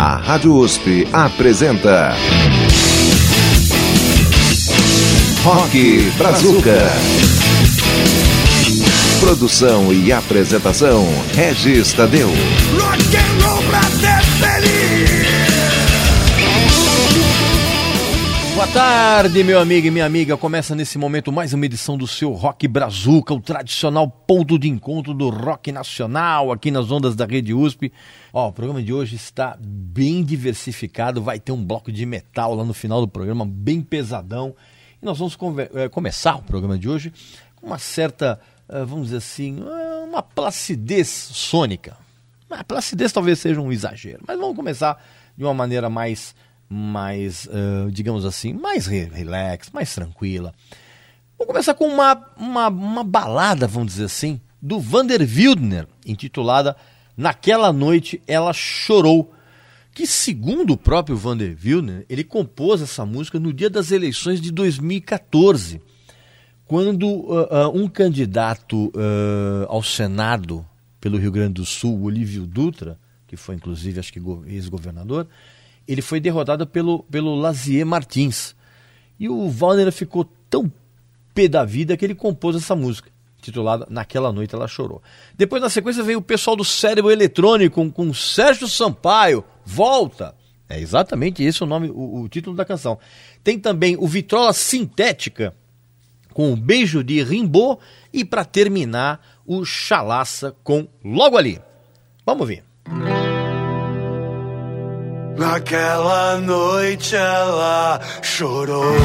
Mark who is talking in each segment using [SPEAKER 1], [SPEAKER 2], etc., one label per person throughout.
[SPEAKER 1] A Rádio USP apresenta. Rock Brazuca. Produção e apresentação: Regis Tadeu.
[SPEAKER 2] Rock
[SPEAKER 3] tarde, meu amigo e minha amiga. Começa nesse momento mais uma edição do seu Rock Brazuca, o tradicional ponto de encontro do rock nacional aqui nas ondas da Rede USP. Ó, o programa de hoje está bem diversificado, vai ter um bloco de metal lá no final do programa, bem pesadão. E nós vamos é, começar o programa de hoje com uma certa, uh, vamos dizer assim, uh, uma placidez sônica. A placidez talvez seja um exagero, mas vamos começar de uma maneira mais mais, uh, digamos assim, mais relax, mais tranquila. Vou começar com uma, uma, uma balada, vamos dizer assim, do Vander Wildner, intitulada Naquela Noite Ela Chorou, que segundo o próprio Vander Wildner, ele compôs essa música no dia das eleições de 2014, quando uh, uh, um candidato ao Senado pelo Rio Grande do Sul, Olívio Dutra, que foi inclusive, acho que ex-governador, ele foi derrotado pelo, pelo Lazier Martins. E o Wagner ficou tão pé da vida que ele compôs essa música, titulada Naquela Noite Ela Chorou. Depois, na sequência, veio o pessoal do Cérebro Eletrônico com, Sérgio Sampaio, Volta. É exatamente esse o nome, o, o título da canção. Tem também o Vitrola Sintética, com o Beijo de Rimbaud, e para terminar, o Chalaça com Logo Ali. Vamos ver.
[SPEAKER 2] Naquela noite ela chorou.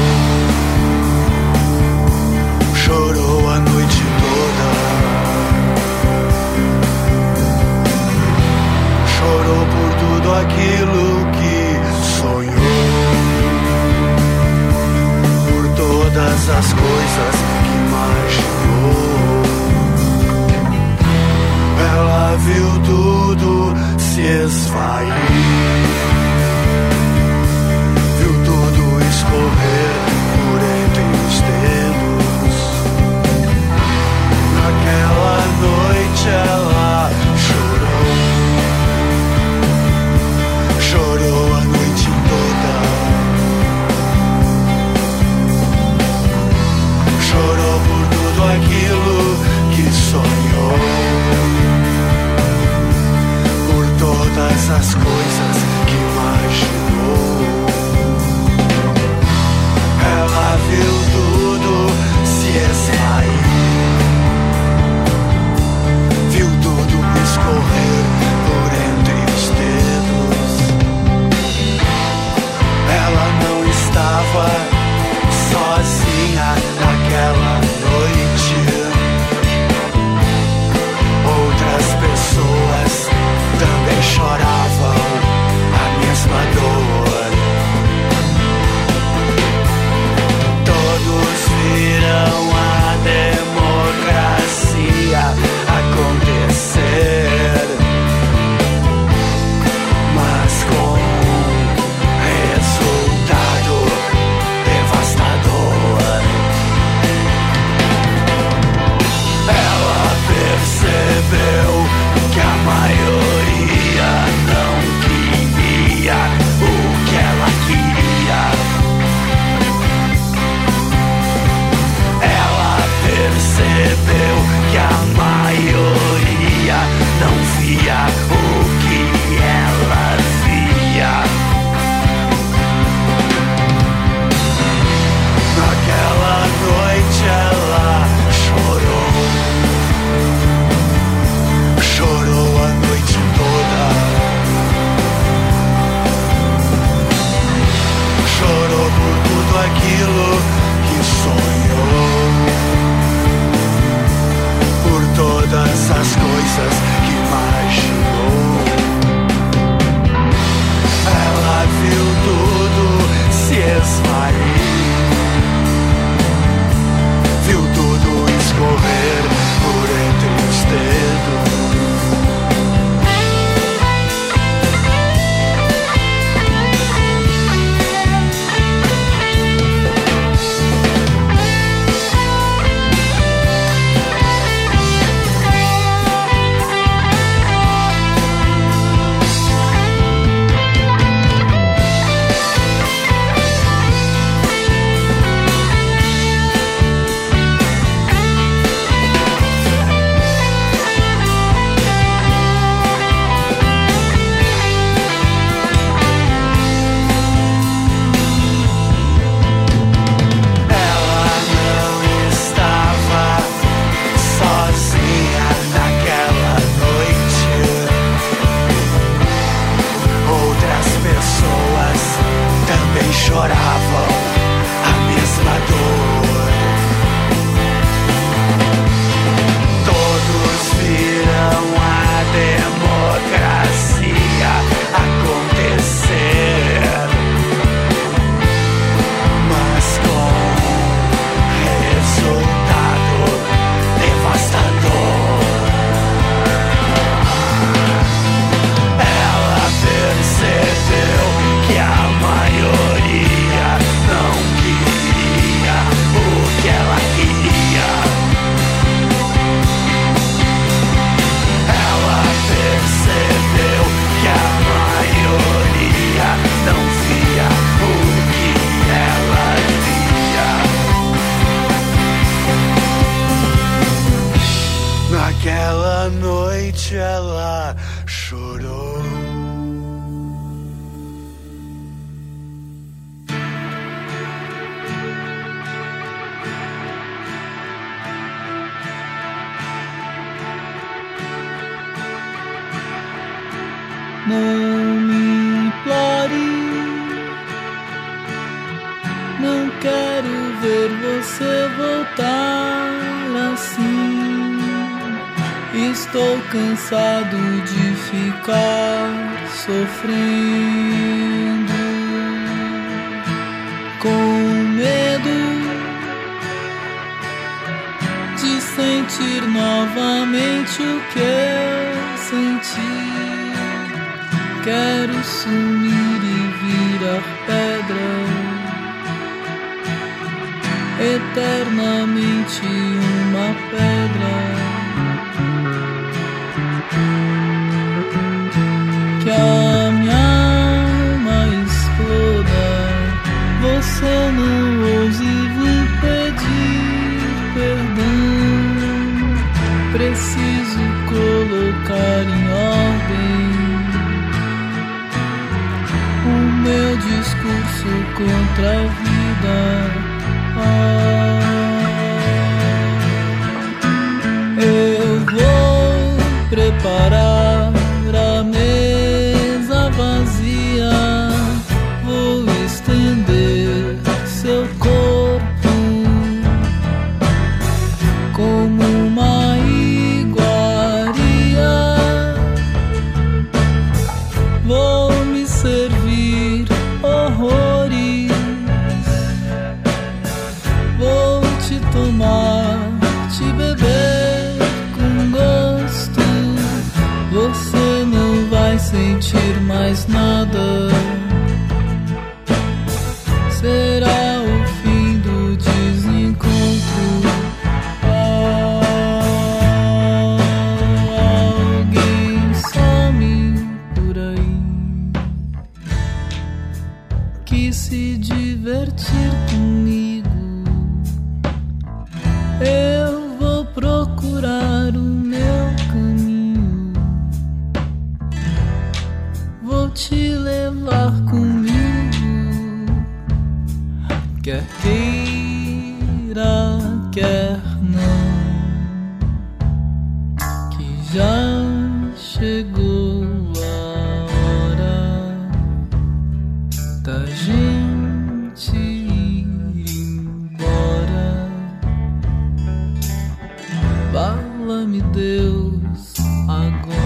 [SPEAKER 4] ago.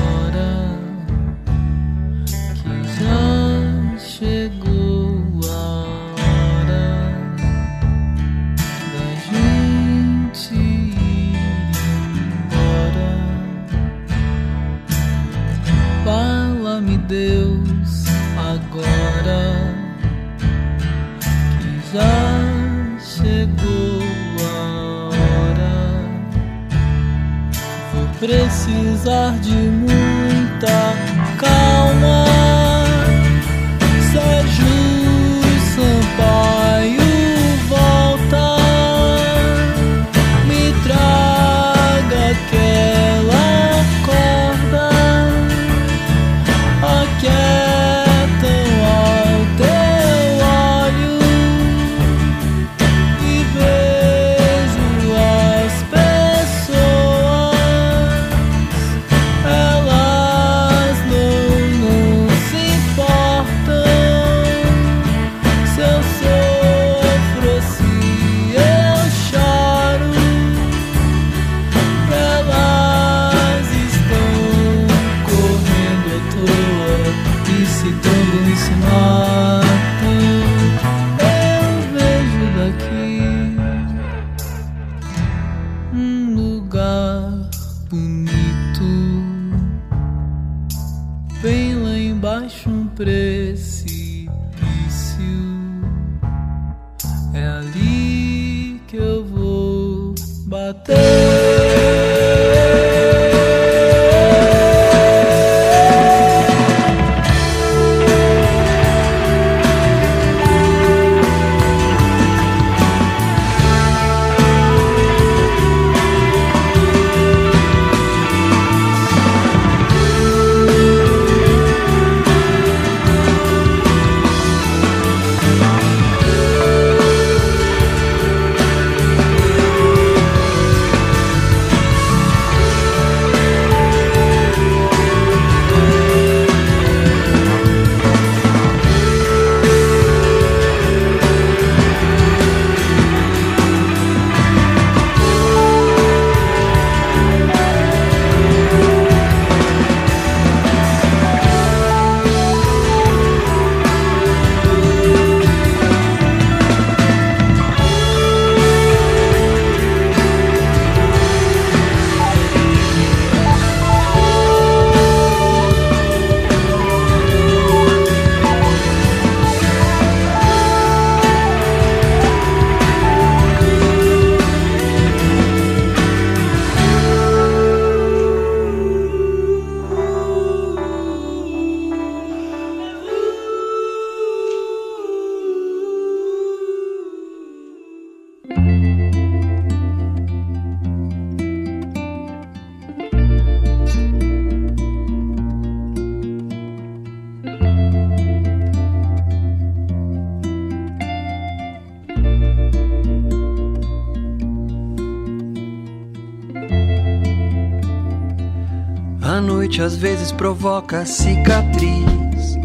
[SPEAKER 4] Vezes provoca cicatriz.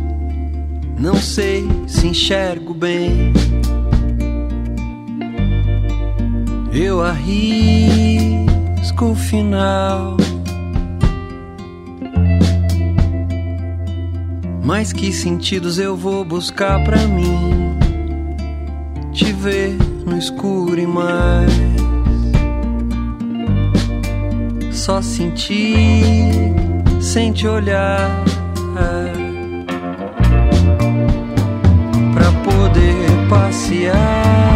[SPEAKER 4] Não sei se enxergo bem. Eu arrisco o final. Mas que sentidos eu vou buscar pra mim? Te ver no escuro e mais. Só sentir, sem te olhar. Pra poder passear.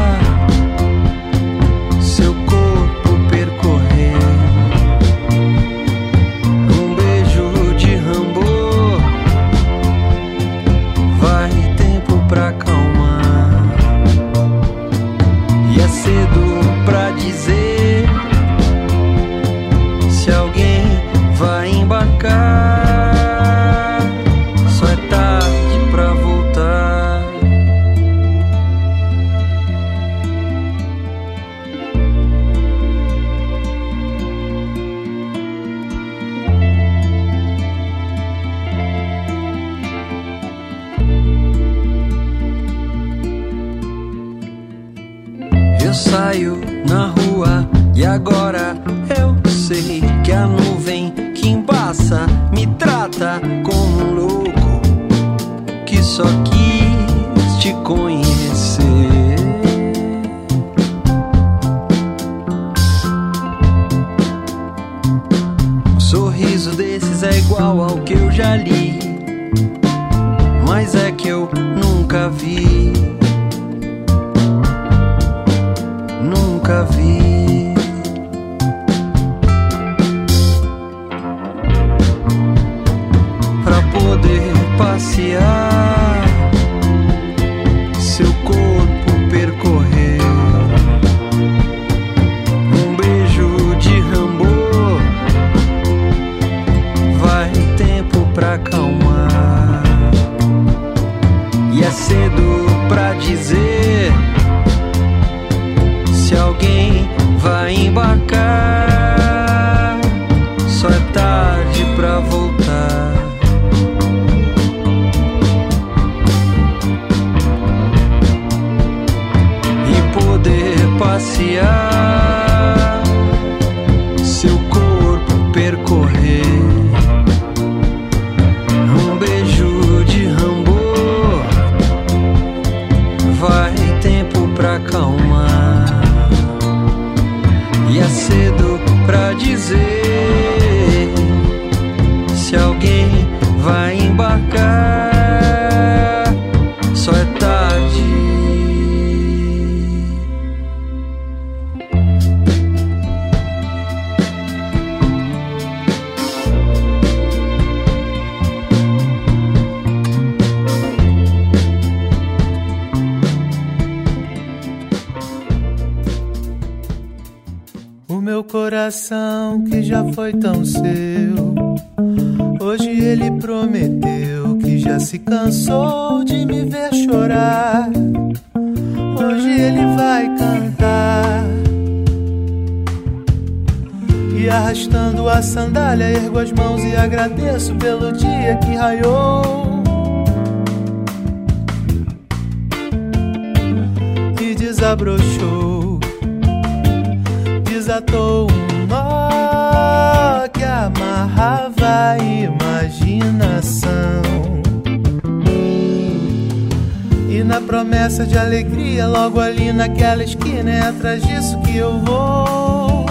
[SPEAKER 4] Na
[SPEAKER 5] promessa de alegria, logo ali naquela esquina, é atrás disso que eu vou.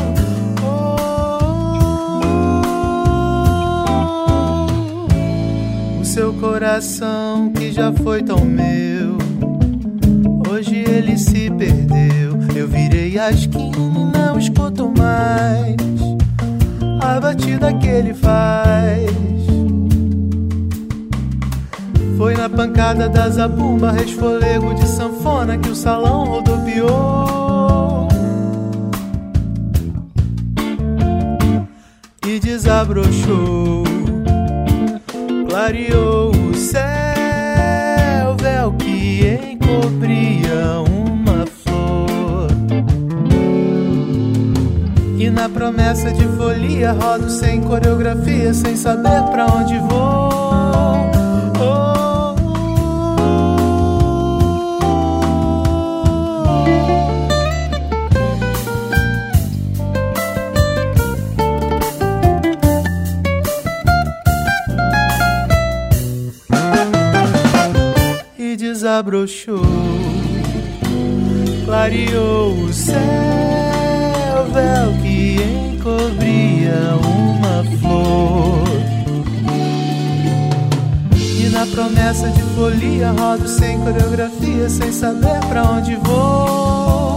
[SPEAKER 5] O seu coração que já foi tão meu. Hoje ele se perdeu. Eu virei a esquina e não escuto mais a batida que ele faz. Foi na pancada da zabumba, resfolego de sanfona que o salão rodopiou. E desabrochou, clareou o céu, véu que encobria uma flor. E na promessa de folia, rodo sem coreografia, sem saber pra onde vou. Desabrochou, clareou o céu, véu que encobria uma flor. E na promessa de folia, rodo sem coreografia, sem saber pra onde vou.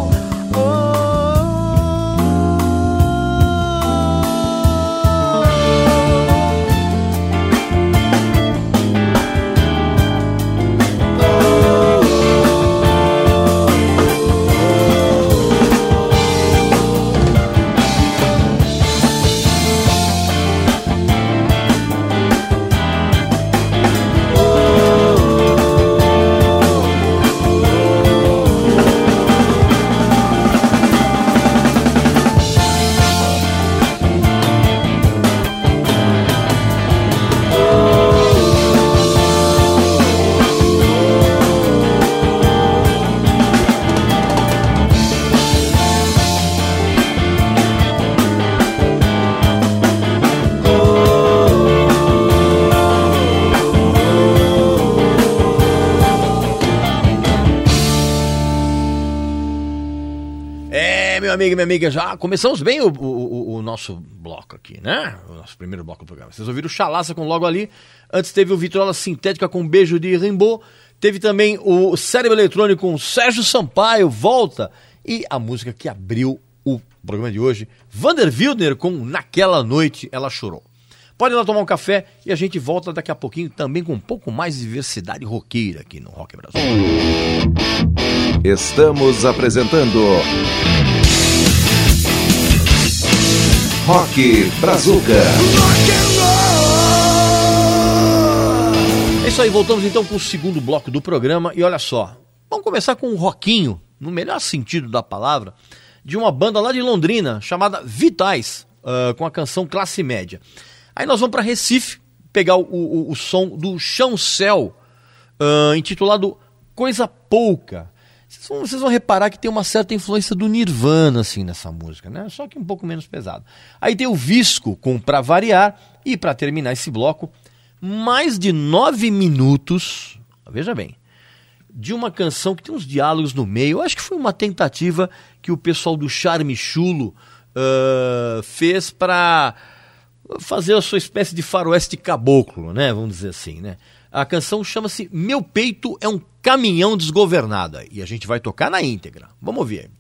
[SPEAKER 3] Amigo e minha amiga, já começamos bem o, o- o- nosso bloco aqui, né? O nosso primeiro bloco do programa. Vocês ouviram o Chalaça com logo ali. Antes teve o Vitrola Sintética com Beijo de Rimbaud. Teve também o Cérebro Eletrônico com Sérgio Sampaio, Volta. E a música que abriu o programa de hoje, Vander Wildner com Naquela Noite Ela Chorou. Pode ir lá tomar um café e a gente volta daqui a pouquinho também com um pouco mais de diversidade roqueira aqui no Rock Brasil.
[SPEAKER 1] Estamos apresentando Rock Brazuca.
[SPEAKER 3] É isso aí, voltamos então com o segundo bloco do programa e olha só, vamos começar com um rockinho, no melhor sentido da palavra, de uma banda lá de Londrina chamada Vitais, ah, com a canção Classe Média. Aí nós vamos para Recife pegar o, o- o som do Céu, ah, intitulado Coisa Pouca. Vocês vão, vocês vão reparar que tem uma certa influência do Nirvana assim nessa música, né? Só que um pouco menos pesado. Aí tem o Visco com Pra Variar e para terminar esse bloco, mais de nove minutos, veja bem, de uma canção que tem uns diálogos no meio. Eu acho que foi uma tentativa que o pessoal do Charme Chulo ah, fez para fazer a sua espécie de faroeste caboclo, né? Vamos dizer assim, né? A canção chama-se Meu Peito é um Caminhão Desgovernado e a gente vai tocar na íntegra. Vamos ouvir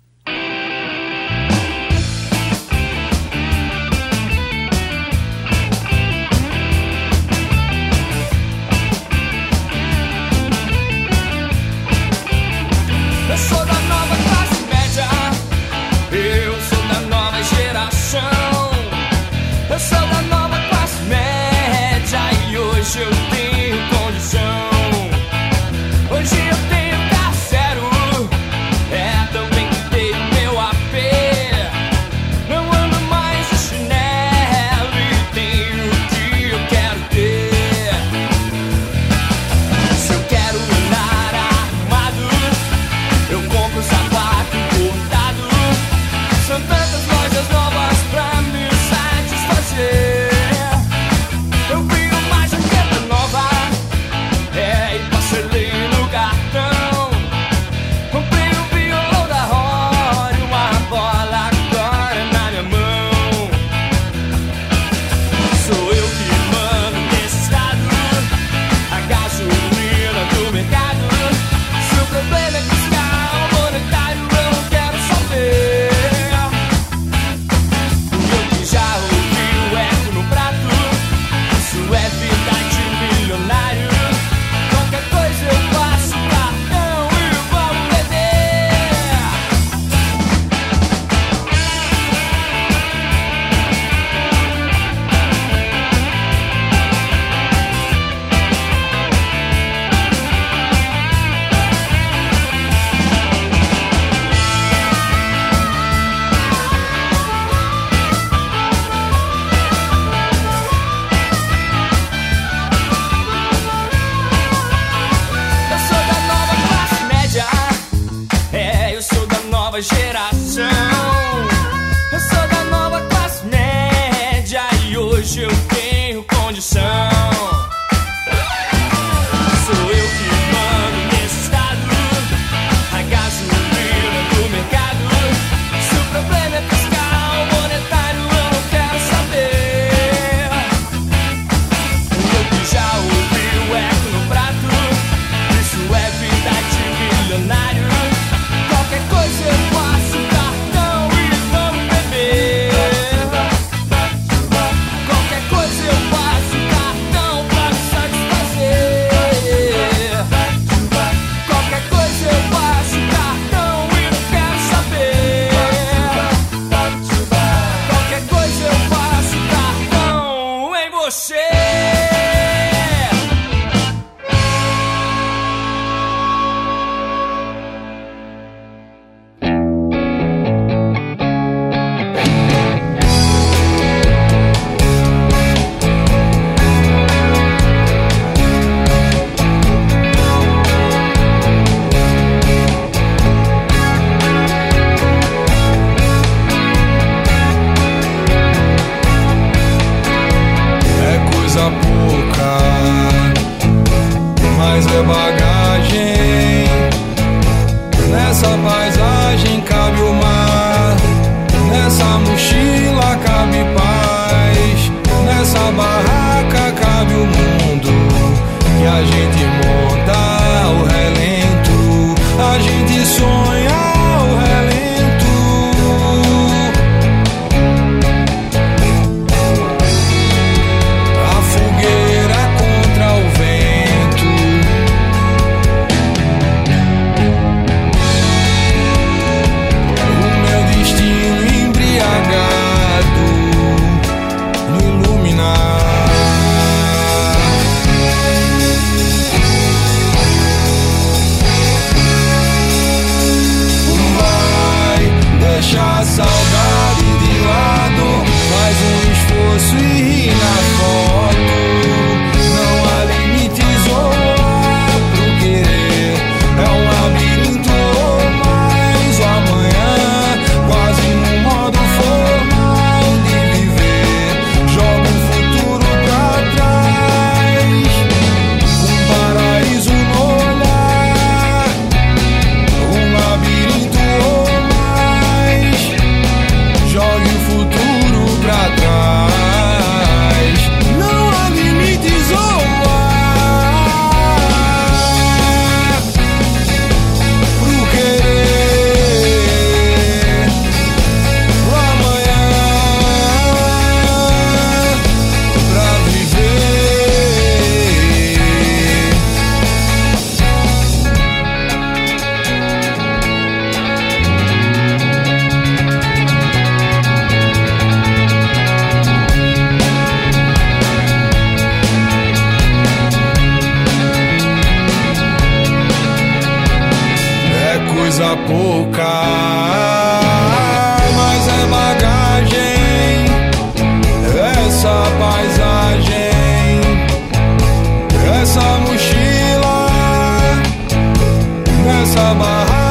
[SPEAKER 6] Nessa paisagem cabe o mar, nessa mochila cabe paz, nessa barraca cabe o mundo. Que a gente monta o relento, a gente sonha. coisa pouca, mas é bagagem, essa paisagem, essa mochila,
[SPEAKER 4] essa barragem.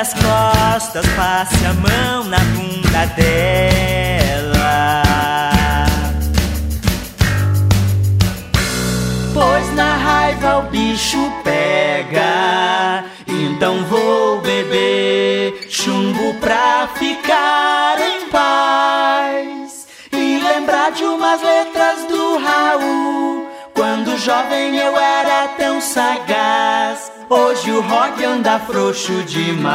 [SPEAKER 4] as costas, passe a mão na bunda dela. Pois na raiva o bicho pega, então vou beber chumbo pra ficar em paz e lembrar de umas letras do Raul. Quando jovem eu era tão sagaz. Hoje o rock anda frouxo demais.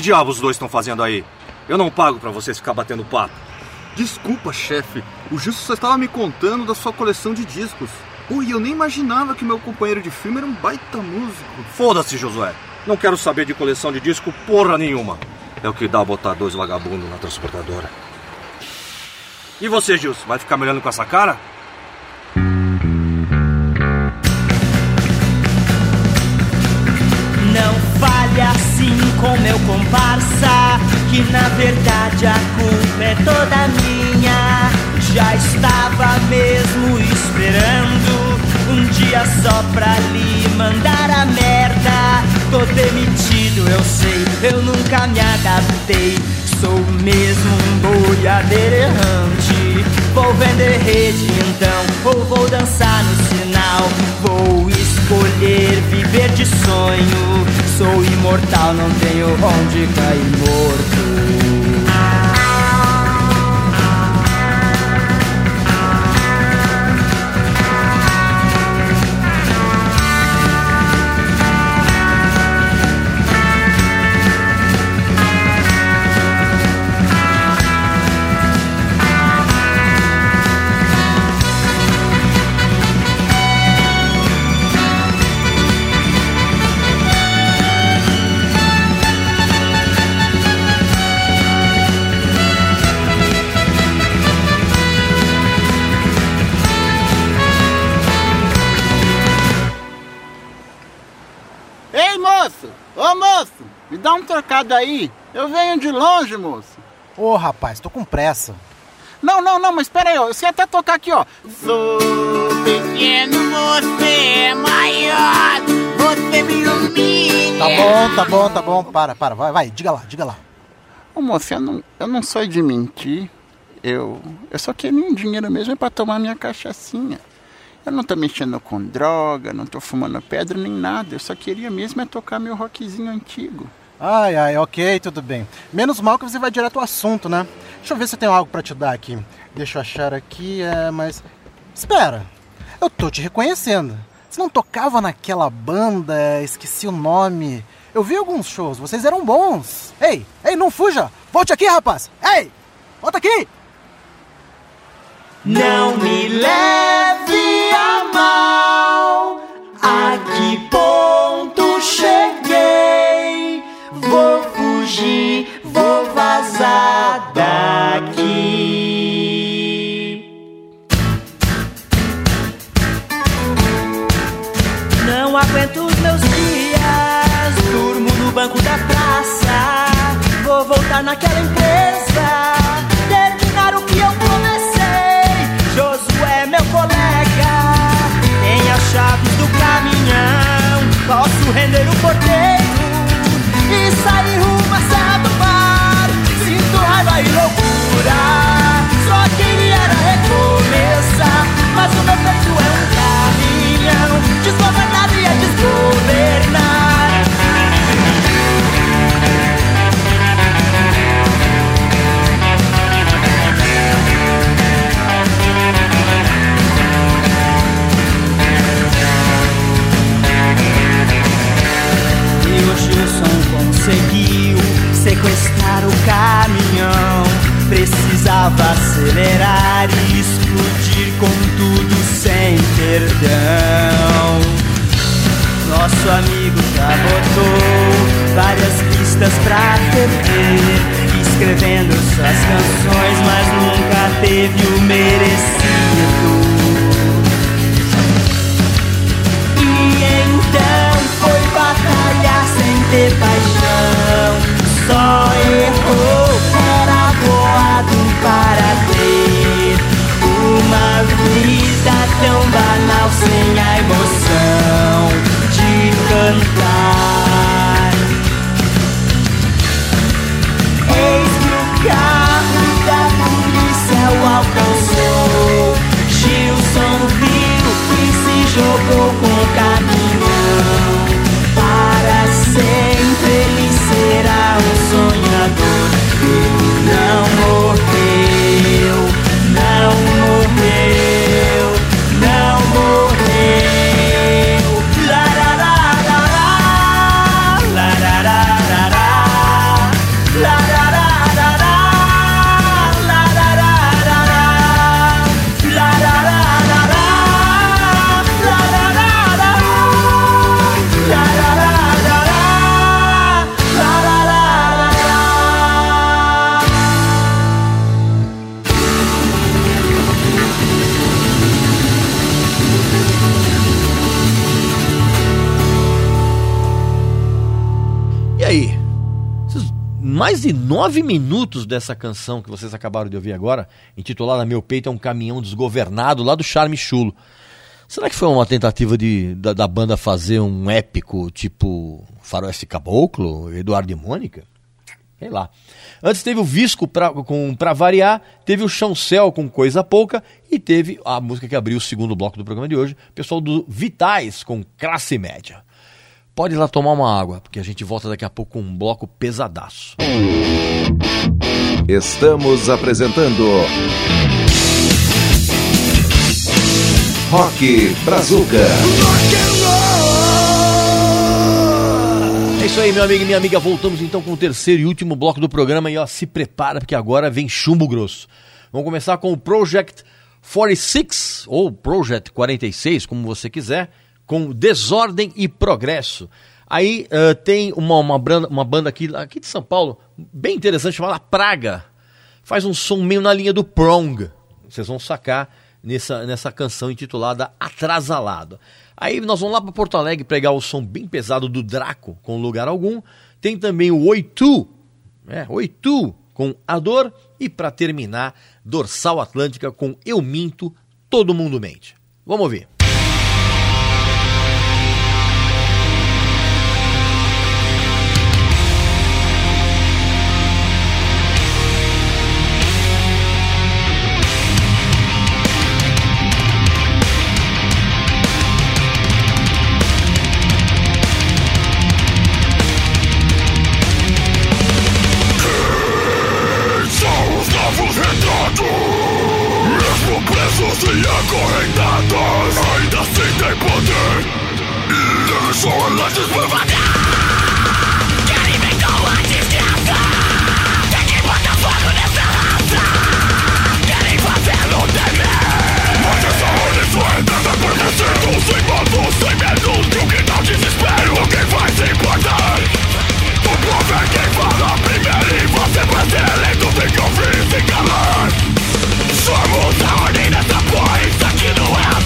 [SPEAKER 7] Que
[SPEAKER 8] diabo os dois estão fazendo aí? Eu não pago pra vocês ficar batendo papo.
[SPEAKER 9] Desculpa, chefe. O Justo só estava me contando da sua coleção de discos. Ui, eu nem imaginava que meu companheiro de filme era um baita músico.
[SPEAKER 8] Foda-se, Josué. Não quero saber de coleção de disco porra nenhuma. É o que dá botar dois vagabundos na transportadora. E você, Gilson, vai ficar me olhando com essa cara?
[SPEAKER 7] Não assim com meu comparsa, que na verdade a culpa é toda minha. Já estava mesmo esperando um dia só pra lhe mandar a merda. Tô demitido, eu sei, eu nunca me adaptei. Sou mesmo um boiadeiro errante. Vou vender rede então, ou vou dançar no sinal. Vou escolher viver de sonho. Sou imortal, não tenho onde cair morto.
[SPEAKER 10] Um trocado aí. Eu venho de longe, moço.
[SPEAKER 11] Ô, rapaz, tô com pressa.
[SPEAKER 10] Não, não, não, mas espera aí, ó. Eu sei até tocar aqui, ó. Sou pequeno, você é maior. Você me ilumina.
[SPEAKER 11] Tá bom, tá bom, tá bom. Para, para, vai, vai, diga lá, diga lá.
[SPEAKER 10] Ô, moço, eu não, eu não sou de mentir. Eu, eu só queria um dinheiro mesmo pra tomar minha cachaçinha. Eu não tô mexendo com droga, não tô fumando pedra nem nada. Eu só queria mesmo é tocar meu rockzinho antigo.
[SPEAKER 11] Ai, ai, ok, tudo bem. Menos mal que você vai direto ao assunto, né? Deixa eu ver se eu tenho algo pra te dar aqui. Deixa eu achar aqui, é, mas. Espera! Eu tô te reconhecendo. Você não tocava naquela banda, esqueci o nome. Eu vi alguns shows, vocês eram bons. Ei, ei, não fuja! Volte aqui, rapaz! Ei! Volta aqui!
[SPEAKER 7] Não me leve Vou voltar naquela conseguiu sequestrar o caminhão. Precisava acelerar e explodir com tudo sem perdão. Nosso amigo já botou várias pistas pra TV, escrevendo suas canções, mas nunca teve o merecido.
[SPEAKER 3] De nove minutos dessa canção que vocês acabaram de ouvir agora, intitulada Meu Peito é um Caminhão Desgovernado, lá do Charme Chulo. Será que foi uma tentativa de, da, da banda fazer um épico tipo Faroeste Caboclo, Eduardo e Mônica? Sei lá. Antes teve o Visco pra, com Pra Variar, teve o Chancel com Coisa Pouca e teve a música que abriu o segundo bloco do programa de hoje, pessoal do Vitais com Classe Média. Pode ir lá tomar uma água, porque a gente volta daqui a pouco com um bloco pesadaço.
[SPEAKER 1] Estamos apresentando Rock Brazuca.
[SPEAKER 3] É isso aí, meu amigo e minha amiga. Voltamos então com o terceiro e último bloco do programa. E ó, se prepara, porque agora vem chumbo grosso. Vamos começar com o Project 46, ou Project 46, como você quiser, com Desordem e Progresso. Aí uh, tem uma, uma, banda, uma banda aqui, aqui de São Paulo, bem interessante, chamada Praga. Faz um som meio na linha do Prong. Vocês vão sacar nessa, nessa canção intitulada Atrasalado. Aí nós vamos lá para Porto Alegre pegar o som bem pesado do Draco com Lugar Algum. Tem também o Oitu, é, Oitu com A Dor. E para terminar, Dorsal Atlântica com Eu Minto, Todo Mundo Mente. Vamos ouvir.
[SPEAKER 12] E que fazê-lo temer Mas essa ordem só é dada por um que dá o desespero Quem vai se importar o povo é quem fala primeiro e você pra ser eleito que ouvir e se calar Somos a ordem dessa porra, aqui não é a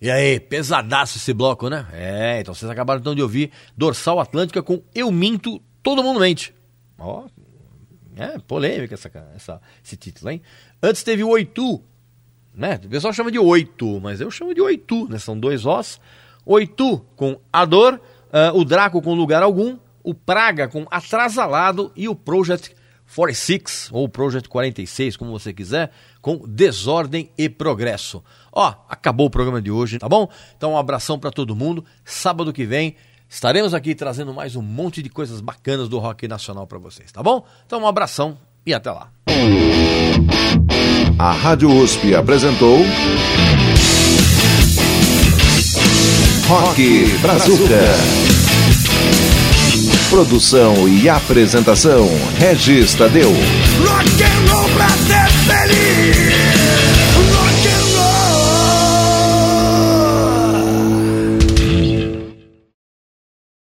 [SPEAKER 3] E aí, pesadaço esse bloco, né? É, então vocês acabaram então de ouvir Dorsal Atlântica com Eu Minto, Todo Mundo Mente. Ó, é polêmica essa, essa, esse título, hein? Antes teve o Oitu, né? O pessoal chama de Oito, mas eu chamo de Oitu, né? São dois Os. Oitu com A Dor, ah, o Draco com Lugar Algum, o Praga com Atrasalado e o Project 46, ou Project 46, como você quiser, com Desordem e Progresso. Ó, acabou o programa de hoje, tá bom? Então um abração para todo mundo. Sábado que vem estaremos aqui trazendo mais um monte de coisas bacanas do rock nacional para vocês, tá bom? Então um abração e até lá.
[SPEAKER 1] A Rádio USP apresentou Rock Brazuca. Produção e apresentação Regis Tadeu.
[SPEAKER 12] Rock and roll pra ser feliz.